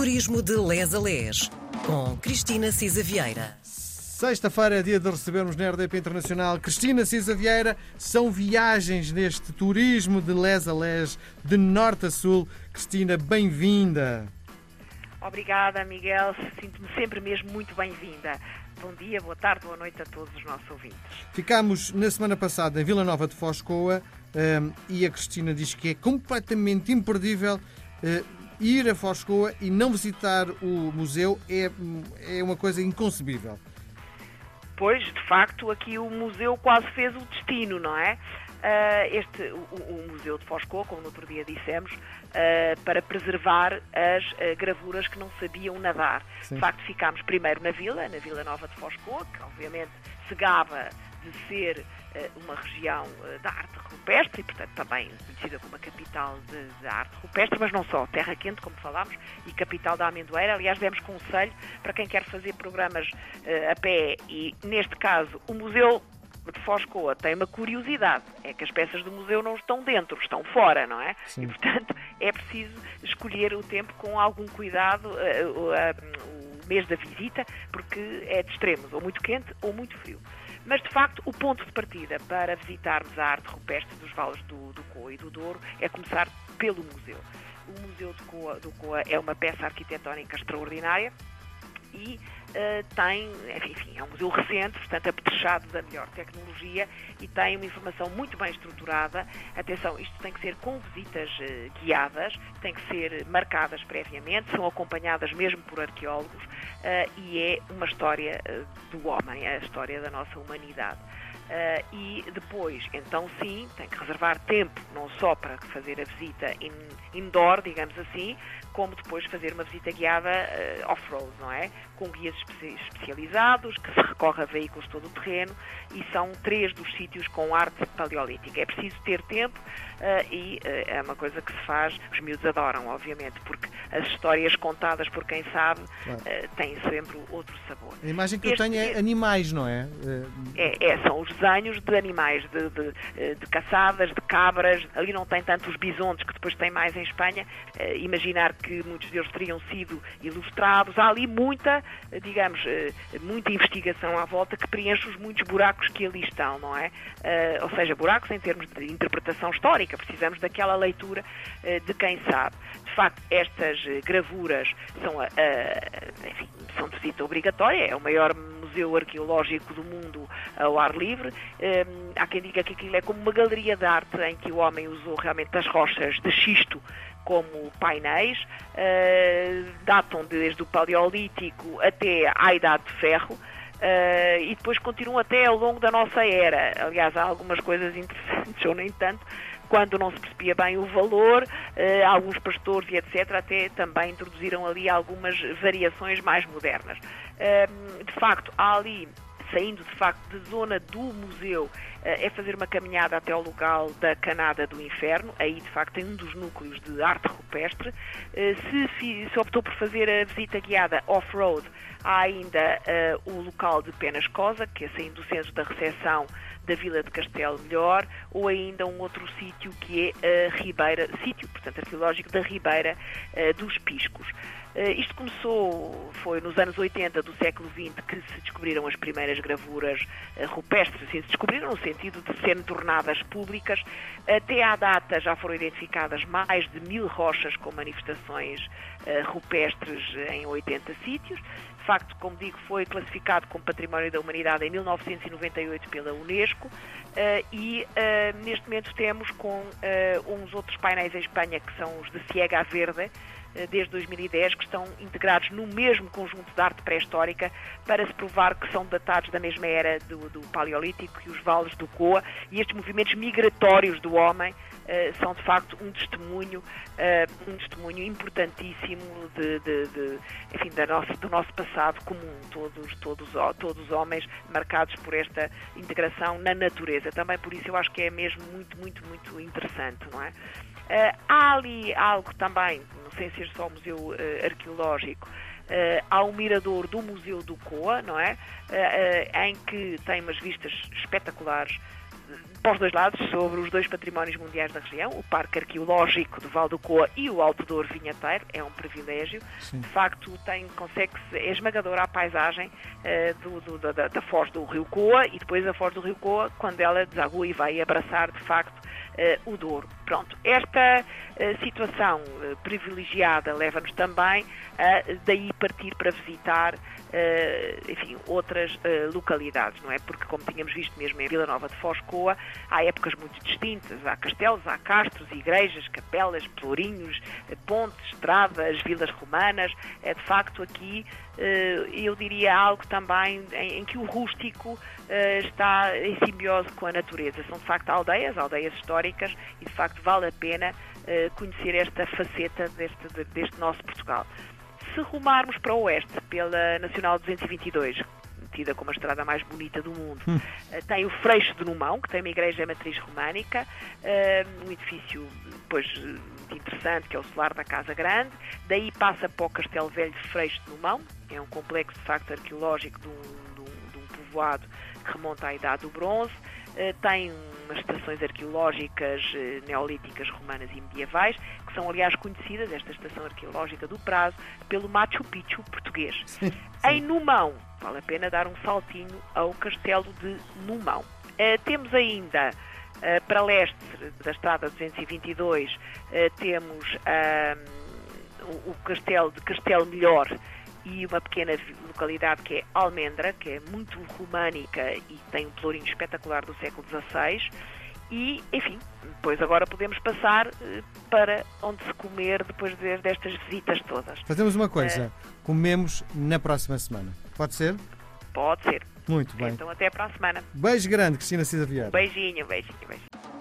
Turismo de Les a Les, com Cristina Cisa Vieira. Sexta-feira é dia de recebermos na RDP Internacional Cristina Cisa Vieira. São viagens neste turismo de Les a Les, de norte a sul. Cristina, bem-vinda. Obrigada, Miguel. Sinto-me sempre mesmo muito bem-vinda. Bom dia, boa tarde, boa noite a todos os nossos ouvintes. Ficámos na semana passada em Vila Nova de Foscoa um, e a Cristina diz que é completamente imperdível uh, ir a Foscoa e não visitar o museu. É, é uma coisa inconcebível. Pois, de facto, aqui o museu quase fez o destino, não é? Uh, este, o, o, Museu de Foscoa, como no outro dia dissemos, uh, para preservar as uh, gravuras que não sabiam nadar. Sim. De facto, ficámos primeiro na vila, na Vila Nova de Foscoa, que obviamente se gaba de ser uma região da arte rupestre e, portanto, também conhecida como a capital da arte rupestre, mas não só, terra quente, como falámos, e capital da amendoeira. Aliás, demos conselho para quem quer fazer programas a pé e, neste caso, o Museu de Foscoa tem uma curiosidade, é que as peças do museu não estão dentro, estão fora, não é? Sim. E, portanto, é preciso escolher o tempo com algum cuidado, uh, uh, uh, o mês da visita, porque é de extremos, ou muito quente ou muito frio. Mas, de facto, o ponto de partida para visitarmos a arte rupestre dos vales do, do Coa e do Douro é começar pelo museu. O Museu do Coa, do Coa é uma peça arquitetónica extraordinária, e uh, tem, enfim, é um museu recente, portanto apetrechado da melhor tecnologia e tem uma informação muito bem estruturada. Atenção, isto tem que ser com visitas uh, guiadas, tem que ser marcadas previamente, são acompanhadas mesmo por arqueólogos e é uma história do homem, é a história da nossa humanidade. Uh, e depois, então sim, tem que reservar tempo, não só para fazer a visita in, indoor, digamos assim, como depois fazer uma visita guiada uh, off-road, não é? Com guias especializados, que se recorre a veículos todo o terreno, e são três dos sítios com arte paleolítica. É preciso ter tempo uh, e é uma coisa que se faz, os miúdos adoram, obviamente, porque as histórias contadas por quem sabe claro. têm sempre outro sabor. A imagem que este, eu tenho é animais, não é? É, é são os desenhos de animais, de, de, eh, de, caçadas, de cabras. Ali não tem tanto os bisontes que depois tem mais em Espanha. Uh, imaginar que muitos deles teriam sido ilustrados. Há ali muita, digamos, uh, muita investigação à volta que preenche os muitos buracos que ali estão, não é? Ou seja, buracos em termos de interpretação histórica. Precisamos daquela leitura de quem sabe. De facto, estas gravuras são, enfim, são de visita obrigatória. É o maior museu arqueológico do mundo ao ar livre. Um, há quem diga que aquilo é como uma galeria de arte em que o homem usou realmente as rochas de xisto como painéis, uh, datam desde o Paleolítico até à Idade de Ferro. Uh, e depois continuam até ao longo da nossa era. Aliás, há algumas coisas interessantes, ou nem tanto, quando não se percebia bem o valor, uh, alguns pastores e etc. até também introduziram ali algumas variações mais modernas. Uh, de facto, há ali saindo de facto da zona do museu, eh, é fazer uma caminhada até ao local da Canada do Inferno, aí de facto tem um dos núcleos de arte rupestre. Eh, se, se optou por fazer a visita guiada off-road, há ainda uh, o local de Penascosa, que é saindo do centro da recepção da Vila de Castelo Melhor, ou ainda um outro sítio que é a Ribeira, sítio, portanto, arqueológico da Ribeira uh, dos Piscos. Uh, isto começou, foi nos anos 80 do século XX que se descobriram as primeiras gravuras rupestres, assim, se descobriram no sentido de serem tornadas públicas. Até à data já foram identificadas mais de mil rochas com manifestações uh, rupestres em 80 sítios facto, como digo, foi classificado como Património da Humanidade em 1998 pela Unesco uh, e uh, neste momento temos com uns outros painéis em Espanha que são os de Ciega Verde, desde 2010, que estão integrados no mesmo conjunto de arte pré-histórica para se provar que são datados da mesma era do, do Paleolítico e os vales do Coa e estes movimentos migratórios do homem uh, são de facto um testemunho, uh, um testemunho importantíssimo de, de, de, enfim, da nossa, do nosso passado comum, todos, todos, todos homens marcados por esta integração na natureza. Também por isso eu acho que é mesmo muito, muito, muito interessante, não é? Uh, há ali algo também, não sei se é só o Museu uh, Arqueológico, uh, há o mirador do Museu do Coa, não é? em que tem umas vistas espetaculares para os dois lados, sobre os dois patrimónios mundiais da região, o Parque Arqueológico do Val do Coa e o Alto Douro Vinheteiro, é um privilégio. Sim. De facto, tem, consegue é esmagadora a paisagem uh, do, do, da, da foz do Rio Coa e depois a foz do Rio Coa, quando ela desagua e vai abraçar, de facto, uh, o Douro. Pronto, esta uh, situação privilegiada leva-nos também a daí partir para visitar enfim, outras localidades, não é? Porque, como tínhamos visto mesmo em Vila Nova de Foscoa, há épocas muito distintas. Há castelos, há castros, igrejas, capelas, pelourinhos, uh, pontes, estradas, vilas romanas. É, de facto, aqui eu diria algo também em que o rústico está em simbiose com a natureza. São, de facto, aldeias, aldeias históricas, e, de facto, vale a pena conhecer esta faceta deste, deste nosso Portugal. Se rumarmos para o oeste, pela Nacional 222, tida como a estrada mais bonita do mundo, hum. Eh, tem o Freixo de Numão, que tem uma igreja matriz românica, uh, um edifício pois, muito interessante, que é o solar da Casa Grande. Daí passa para o Castelo Velho de Freixo de Numão, é um complexo de facto arqueológico de um, de um, de um povoado que remonta à Idade do Bronze. Uh, tem umas estações arqueológicas uh, neolíticas, romanas e medievais, que são, aliás, conhecidas, esta estação arqueológica do Prazo, pelo Machu Picchu português. Sim, sim. Em Numão, vale a pena dar um saltinho ao Castelo de Numão. Uh, temos ainda, uh, para leste da Estrada 222, uh, temos o, o Castelo de Castelo Melhor, e uma pequena localidade que é Almendra, que é muito românica e tem um pelourinho espetacular do século XVI. E, enfim, depois agora podemos passar eh, para onde se comer depois destas visitas todas. Fazemos uma coisa, uh, comemos na próxima semana. Pode ser? Pode ser. Muito bem. Então até para a semana. Beijo grande, Cristina Cisa Vieira. Beijinho, beijinho, beijinho.